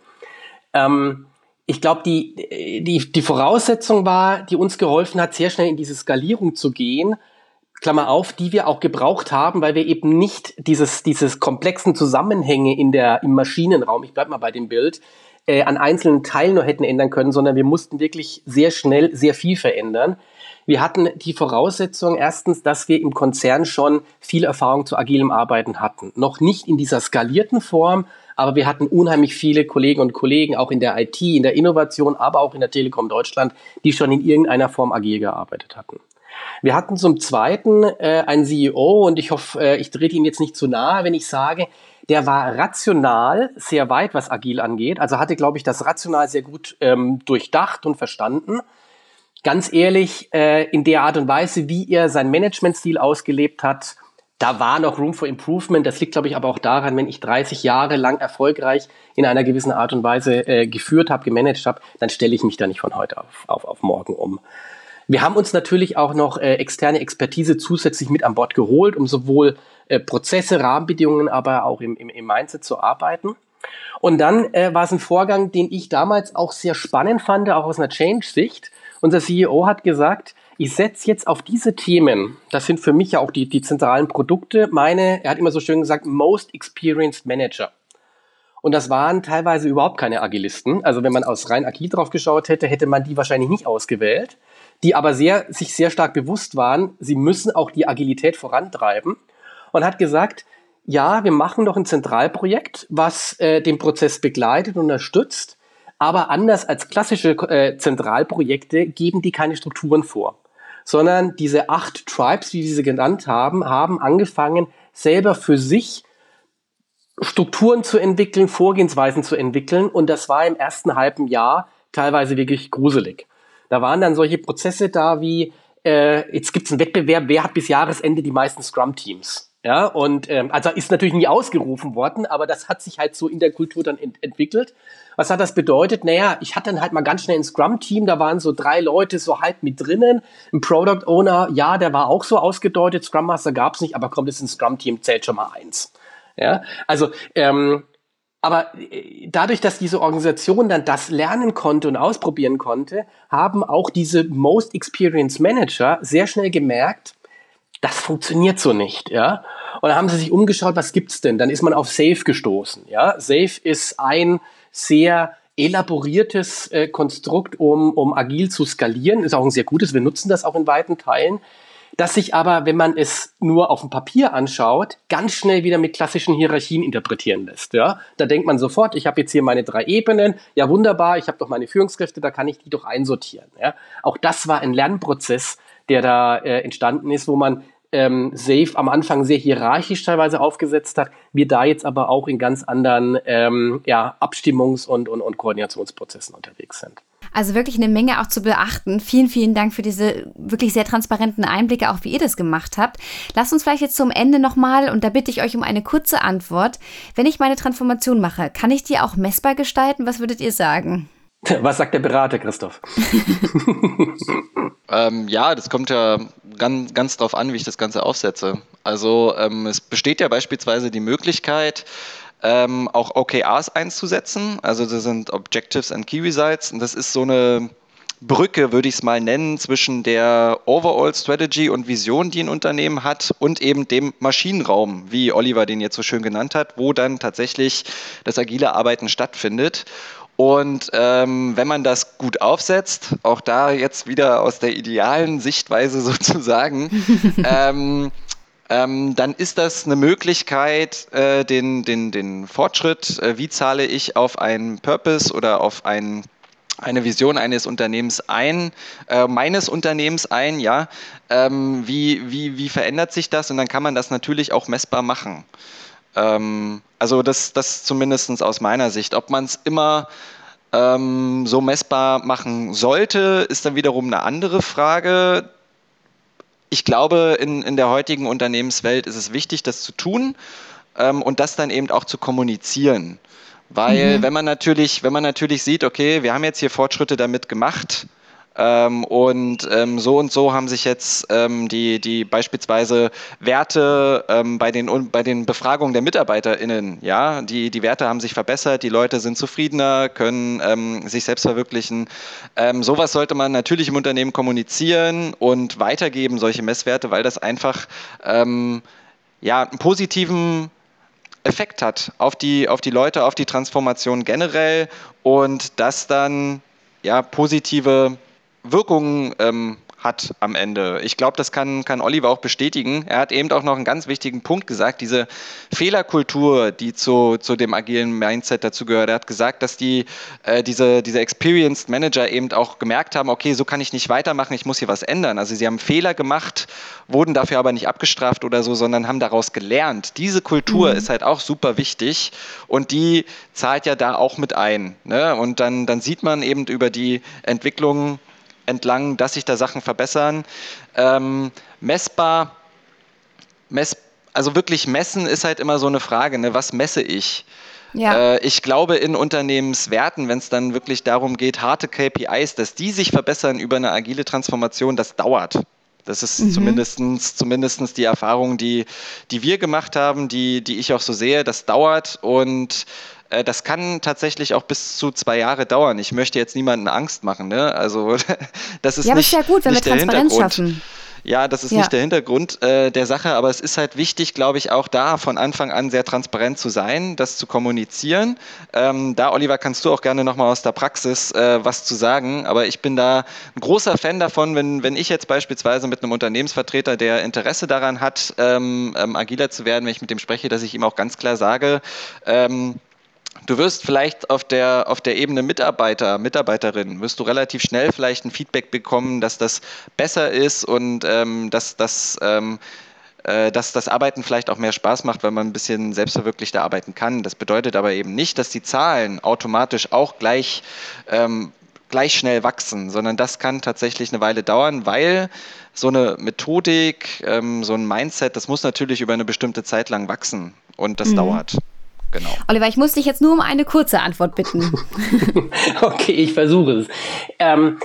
Speaker 2: Ähm, ich glaube, die, die, die Voraussetzung war, die uns geholfen hat, sehr schnell in diese Skalierung zu gehen, Klammer auf, die wir auch gebraucht haben, weil wir eben nicht dieses, dieses komplexen Zusammenhänge in der, im Maschinenraum, ich bleib mal bei dem Bild, äh, an einzelnen Teilen nur hätten ändern können, sondern wir mussten wirklich sehr schnell sehr viel verändern. Wir hatten die Voraussetzung erstens, dass wir im Konzern schon viel Erfahrung zu agilem Arbeiten hatten. Noch nicht in dieser skalierten Form, aber wir hatten unheimlich viele Kollegen und Kollegen, auch in der IT, in der Innovation, aber auch in der Telekom Deutschland, die schon in irgendeiner Form agil gearbeitet hatten. Wir hatten zum Zweiten äh, einen CEO und ich hoffe, äh, ich trete ihm jetzt nicht zu nahe, wenn ich sage, der war rational sehr weit, was agil angeht. Also hatte, glaube ich, das rational sehr gut ähm, durchdacht und verstanden. Ganz ehrlich, äh, in der Art und Weise, wie er seinen Managementstil ausgelebt hat, da war noch Room for Improvement. Das liegt, glaube ich, aber auch daran, wenn ich 30 Jahre lang erfolgreich in einer gewissen Art und Weise äh, geführt habe, gemanagt habe, dann stelle ich mich da nicht von heute auf, auf, auf morgen um. Wir haben uns natürlich auch noch äh, externe Expertise zusätzlich mit an Bord geholt, um sowohl äh, Prozesse, Rahmenbedingungen, aber auch im, im, im Mindset zu arbeiten. Und dann äh, war es ein Vorgang, den ich damals auch sehr spannend fand, auch aus einer Change-Sicht. Unser CEO hat gesagt, ich setze jetzt auf diese Themen, das sind für mich ja auch die, die zentralen Produkte, meine, er hat immer so schön gesagt, most experienced Manager. Und das waren teilweise überhaupt keine Agilisten. Also wenn man aus rein agil drauf geschaut hätte, hätte man die wahrscheinlich nicht ausgewählt die aber sehr, sich sehr stark bewusst waren, sie müssen auch die Agilität vorantreiben und hat gesagt, ja, wir machen doch ein Zentralprojekt, was äh, den Prozess begleitet und unterstützt, aber anders als klassische äh, Zentralprojekte geben die keine Strukturen vor, sondern diese acht Tribes, wie sie genannt haben, haben angefangen, selber für sich Strukturen zu entwickeln, Vorgehensweisen zu entwickeln und das war im ersten halben Jahr teilweise wirklich gruselig. Da waren dann solche Prozesse da wie, äh, jetzt gibt es einen Wettbewerb, wer hat bis Jahresende die meisten Scrum-Teams? Ja, und ähm, also ist natürlich nie ausgerufen worden, aber das hat sich halt so in der Kultur dann ent entwickelt. Was hat das bedeutet? Naja, ich hatte dann halt mal ganz schnell ein Scrum-Team, da waren so drei Leute so halt mit drinnen. Ein Product Owner, ja, der war auch so ausgedeutet, Scrum Master gab's nicht, aber kommt, es ein Scrum-Team, zählt schon mal eins. Ja, also ähm, aber äh, dadurch, dass diese Organisation dann das lernen konnte und ausprobieren konnte, haben auch diese Most Experienced Manager sehr schnell gemerkt, das funktioniert so nicht, ja. Und dann haben sie sich umgeschaut, was gibt's denn? Dann ist man auf Safe gestoßen, ja. Safe ist ein sehr elaboriertes äh, Konstrukt, um, um agil zu skalieren. Ist auch ein sehr gutes. Wir nutzen das auch in weiten Teilen das sich aber, wenn man es nur auf dem Papier anschaut, ganz schnell wieder mit klassischen Hierarchien interpretieren lässt. Ja? Da denkt man sofort, ich habe jetzt hier meine drei Ebenen, ja wunderbar, ich habe doch meine Führungskräfte, da kann ich die doch einsortieren. Ja? Auch das war ein Lernprozess, der da äh, entstanden ist, wo man ähm, Safe am Anfang sehr hierarchisch teilweise aufgesetzt hat, wir da jetzt aber auch in ganz anderen ähm, ja, Abstimmungs- und, und, und Koordinationsprozessen unterwegs sind.
Speaker 1: Also wirklich eine Menge auch zu beachten. Vielen, vielen Dank für diese wirklich sehr transparenten Einblicke, auch wie ihr das gemacht habt. Lasst uns vielleicht jetzt zum Ende nochmal, und da bitte ich euch um eine kurze Antwort. Wenn ich meine Transformation mache, kann ich die auch messbar gestalten? Was würdet ihr sagen?
Speaker 2: Was sagt der Berater, Christoph?
Speaker 3: ähm, ja, das kommt ja ganz, ganz drauf an, wie ich das Ganze aufsetze. Also ähm, es besteht ja beispielsweise die Möglichkeit, ähm, auch OKRs einzusetzen. Also das sind Objectives and Key Results. Und das ist so eine Brücke, würde ich es mal nennen, zwischen der Overall Strategy und Vision, die ein Unternehmen hat, und eben dem Maschinenraum, wie Oliver den jetzt so schön genannt hat, wo dann tatsächlich das agile Arbeiten stattfindet. Und ähm, wenn man das gut aufsetzt, auch da jetzt wieder aus der idealen Sichtweise sozusagen, ähm, ähm, dann ist das eine Möglichkeit, äh, den, den, den Fortschritt, äh, wie zahle ich auf einen Purpose oder auf einen eine Vision eines Unternehmens ein, äh, meines Unternehmens ein, ja, ähm, wie, wie, wie verändert sich das? Und dann kann man das natürlich auch messbar machen. Ähm, also das, das zumindest aus meiner Sicht. Ob man es immer ähm, so messbar machen sollte, ist dann wiederum eine andere Frage. Ich glaube, in, in der heutigen Unternehmenswelt ist es wichtig, das zu tun ähm, und das dann eben auch zu kommunizieren. Weil mhm. wenn man natürlich, wenn man natürlich sieht, okay, wir haben jetzt hier Fortschritte damit gemacht, ähm, und ähm, so und so haben sich jetzt ähm, die, die beispielsweise Werte ähm, bei, den, bei den Befragungen der MitarbeiterInnen, ja, die, die Werte haben sich verbessert, die Leute sind zufriedener, können ähm, sich selbst verwirklichen. Ähm, sowas sollte man natürlich im Unternehmen kommunizieren und weitergeben, solche Messwerte, weil das einfach ja, einen positiven Effekt hat auf die, auf die Leute, auf die Transformation generell und das dann ja positive Wirkungen ähm, hat am Ende. Ich glaube, das kann, kann Oliver auch bestätigen. Er hat eben auch noch einen ganz wichtigen Punkt gesagt, diese Fehlerkultur, die zu, zu dem agilen Mindset dazu gehört. Er hat gesagt, dass die, äh, diese, diese Experienced Manager eben auch gemerkt haben, okay, so kann ich nicht weitermachen, ich muss hier was ändern. Also sie haben Fehler gemacht, wurden dafür aber nicht abgestraft oder so, sondern haben daraus gelernt. Diese Kultur mhm. ist halt auch super wichtig und die zahlt ja da auch mit ein. Ne? Und dann, dann sieht man eben über die Entwicklung, entlang, dass sich da Sachen verbessern. Ähm, messbar, mess, also wirklich messen ist halt immer so eine Frage, ne? was messe ich? Ja. Äh, ich glaube, in Unternehmenswerten, wenn es dann wirklich darum geht, harte KPIs, dass die sich verbessern über eine agile Transformation, das dauert. Das ist mhm. zumindest zumindestens die Erfahrung, die, die wir gemacht haben, die, die ich auch so sehe. Das dauert und das kann tatsächlich auch bis zu zwei Jahre dauern. Ich möchte jetzt niemanden Angst machen. Ne? Also das ist ja, nicht, aber ist ja gut, wenn wir Transparenz schaffen. Ja, das ist ja. nicht der Hintergrund äh, der Sache, aber es ist halt wichtig, glaube ich, auch da von Anfang an sehr transparent zu sein, das zu kommunizieren. Ähm, da, Oliver, kannst du auch gerne nochmal aus der Praxis äh, was zu sagen, aber ich bin da ein großer Fan davon, wenn, wenn ich jetzt beispielsweise mit einem Unternehmensvertreter, der Interesse daran hat, ähm, ähm, agiler zu werden, wenn ich mit dem spreche, dass ich ihm auch ganz klar sage, ähm, Du wirst vielleicht auf der, auf der Ebene Mitarbeiter, Mitarbeiterin, wirst du relativ schnell vielleicht ein Feedback bekommen, dass das besser ist und ähm, dass, dass, ähm, äh, dass das Arbeiten vielleicht auch mehr Spaß macht, weil man ein bisschen selbstverwirklichter arbeiten kann. Das bedeutet aber eben nicht, dass die Zahlen automatisch auch gleich, ähm, gleich schnell wachsen, sondern das kann tatsächlich eine Weile dauern, weil so eine Methodik, ähm, so ein Mindset, das muss natürlich über eine bestimmte Zeit lang wachsen und das mhm. dauert.
Speaker 1: Genau. Oliver, ich muss dich jetzt nur um eine kurze Antwort bitten.
Speaker 2: okay, ich versuche es. Ähm,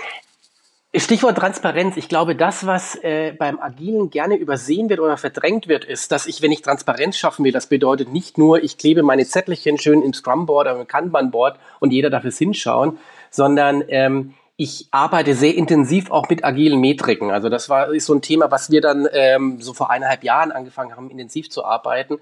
Speaker 2: Stichwort Transparenz. Ich glaube, das, was äh, beim Agilen gerne übersehen wird oder verdrängt wird, ist, dass ich, wenn ich Transparenz schaffen will, das bedeutet nicht nur, ich klebe meine Zettelchen schön im Scrum-Board oder im Kanban-Board und jeder darf es hinschauen, sondern ähm, ich arbeite sehr intensiv auch mit agilen Metriken. Also das war ist so ein Thema, was wir dann ähm, so vor eineinhalb Jahren angefangen haben, intensiv zu arbeiten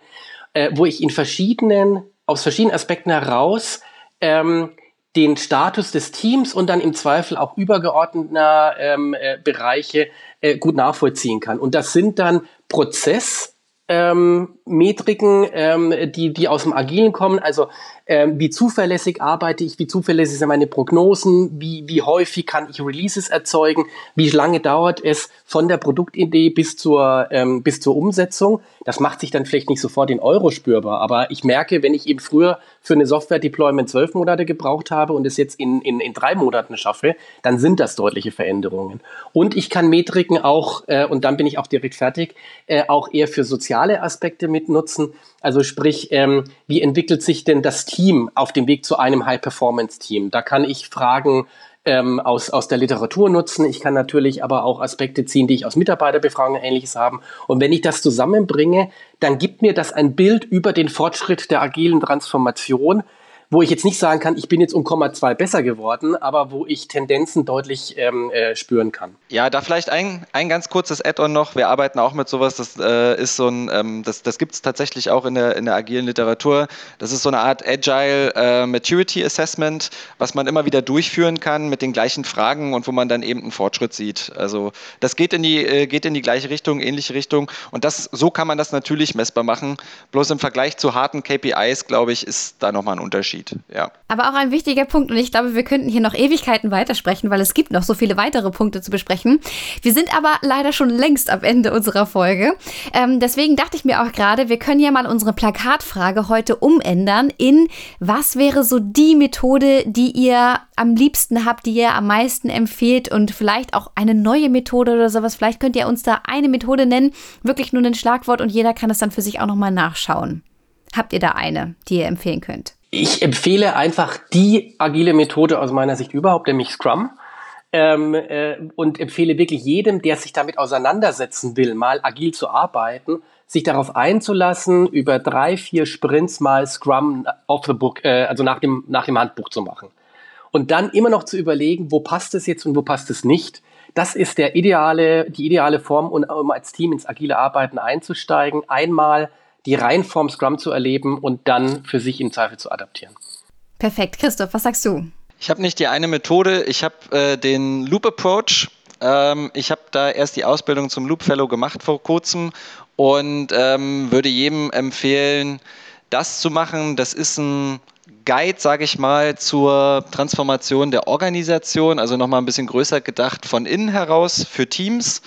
Speaker 2: äh, wo ich in verschiedenen, aus verschiedenen Aspekten heraus ähm, den Status des Teams und dann im Zweifel auch übergeordneter ähm, äh, Bereiche äh, gut nachvollziehen kann. Und das sind dann Prozess- ähm, Metriken, ähm, die, die aus dem Agilen kommen. Also ähm, wie zuverlässig arbeite ich, wie zuverlässig sind meine Prognosen, wie, wie häufig kann ich Releases erzeugen, wie lange dauert es von der Produktidee bis zur, ähm, bis zur Umsetzung. Das macht sich dann vielleicht nicht sofort in Euro spürbar, aber ich merke, wenn ich eben früher für eine Software-Deployment zwölf Monate gebraucht habe und es jetzt in, in, in drei Monaten schaffe, dann sind das deutliche Veränderungen. Und ich kann Metriken auch, äh, und dann bin ich auch direkt fertig, äh, auch eher für soziale Aspekte mitnutzen. Also sprich, ähm, wie entwickelt sich denn das Team auf dem Weg zu einem High-Performance-Team? Da kann ich Fragen ähm, aus, aus der Literatur nutzen. Ich kann natürlich aber auch Aspekte ziehen, die ich aus Mitarbeiterbefragungen ähnliches haben. Und wenn ich das zusammenbringe, dann gibt mir das ein Bild über den Fortschritt der agilen Transformation, wo ich jetzt nicht sagen kann, ich bin jetzt um Komma zwei besser geworden, aber wo ich Tendenzen deutlich ähm, äh, spüren kann.
Speaker 3: Ja, da vielleicht ein, ein ganz kurzes Add-on noch. Wir arbeiten auch mit sowas, das äh, ist so ein, ähm, das, das gibt es tatsächlich auch in der, in der agilen Literatur. Das ist so eine Art Agile äh, Maturity Assessment, was man immer wieder durchführen kann mit den gleichen Fragen und wo man dann eben einen Fortschritt sieht. Also das geht in die, äh, geht in die gleiche Richtung, ähnliche Richtung. Und das, so kann man das natürlich messbar machen. Bloß im Vergleich zu harten KPIs, glaube ich, ist da nochmal ein Unterschied. Unterschied, ja.
Speaker 1: Aber auch ein wichtiger Punkt und ich glaube, wir könnten hier noch Ewigkeiten weitersprechen, weil es gibt noch so viele weitere Punkte zu besprechen. Wir sind aber leider schon längst am Ende unserer Folge. Ähm, deswegen dachte ich mir auch gerade, wir können ja mal unsere Plakatfrage heute umändern in was wäre so die Methode, die ihr am liebsten habt, die ihr am meisten empfehlt und vielleicht auch eine neue Methode oder sowas. Vielleicht könnt ihr uns da eine Methode nennen, wirklich nur ein Schlagwort und jeder kann es dann für sich auch nochmal nachschauen. Habt ihr da eine, die ihr empfehlen könnt?
Speaker 2: Ich empfehle einfach die agile Methode aus meiner Sicht überhaupt, nämlich Scrum. Ähm, äh, und empfehle wirklich jedem, der sich damit auseinandersetzen will, mal agil zu arbeiten, sich darauf einzulassen, über drei, vier Sprints mal Scrum off the book, äh, also nach dem, nach dem Handbuch zu machen. Und dann immer noch zu überlegen, wo passt es jetzt und wo passt es nicht. Das ist der ideale, die ideale Form, um als Team ins agile Arbeiten einzusteigen. Einmal die Reihenform Scrum zu erleben und dann für sich im Zweifel zu adaptieren.
Speaker 1: Perfekt. Christoph, was sagst du?
Speaker 3: Ich habe nicht die eine Methode, ich habe äh, den Loop Approach. Ähm, ich habe da erst die Ausbildung zum Loop Fellow gemacht vor kurzem und ähm, würde jedem empfehlen, das zu machen. Das ist ein Guide, sage ich mal, zur Transformation der Organisation, also nochmal ein bisschen größer gedacht von innen heraus für Teams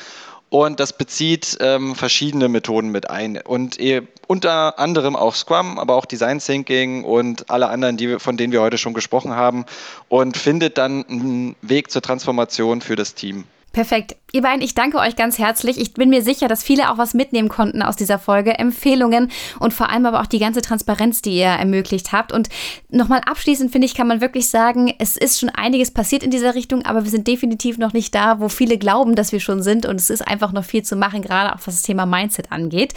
Speaker 3: und das bezieht ähm, verschiedene Methoden mit ein. Und eh, unter anderem auch Scrum, aber auch Design Thinking und alle anderen, die, von denen wir heute schon gesprochen haben. Und findet dann einen Weg zur Transformation für das Team.
Speaker 1: Perfekt. Ihr beiden, ich danke euch ganz herzlich. Ich bin mir sicher, dass viele auch was mitnehmen konnten aus dieser Folge. Empfehlungen und vor allem aber auch die ganze Transparenz, die ihr ermöglicht habt. Und nochmal abschließend, finde ich, kann man wirklich sagen, es ist schon einiges passiert in dieser Richtung, aber wir sind definitiv noch nicht da, wo viele glauben, dass wir schon sind. Und es ist einfach noch viel zu machen, gerade auch was das Thema Mindset angeht.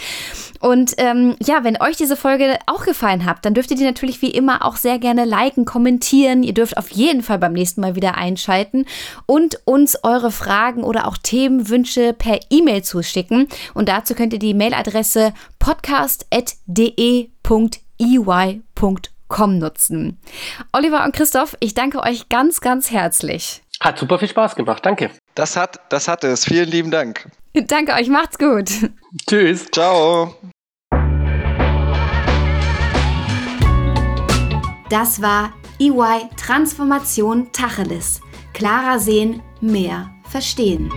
Speaker 1: Und ähm, ja, wenn euch diese Folge auch gefallen hat, dann dürft ihr die natürlich wie immer auch sehr gerne liken, kommentieren. Ihr dürft auf jeden Fall beim nächsten Mal wieder einschalten und uns eure Fragen oder auch Themenwünsche per E-Mail zuschicken. Und dazu könnt ihr die Mailadresse podcast.de.ey.com nutzen. Oliver und Christoph, ich danke euch ganz, ganz herzlich.
Speaker 2: Hat super viel Spaß gemacht, danke.
Speaker 3: Das hat, das hat es. Vielen lieben Dank.
Speaker 1: Danke euch, macht's gut.
Speaker 2: Tschüss.
Speaker 3: Ciao.
Speaker 1: Das war EY Transformation Tacheles. Klarer sehen, mehr verstehen.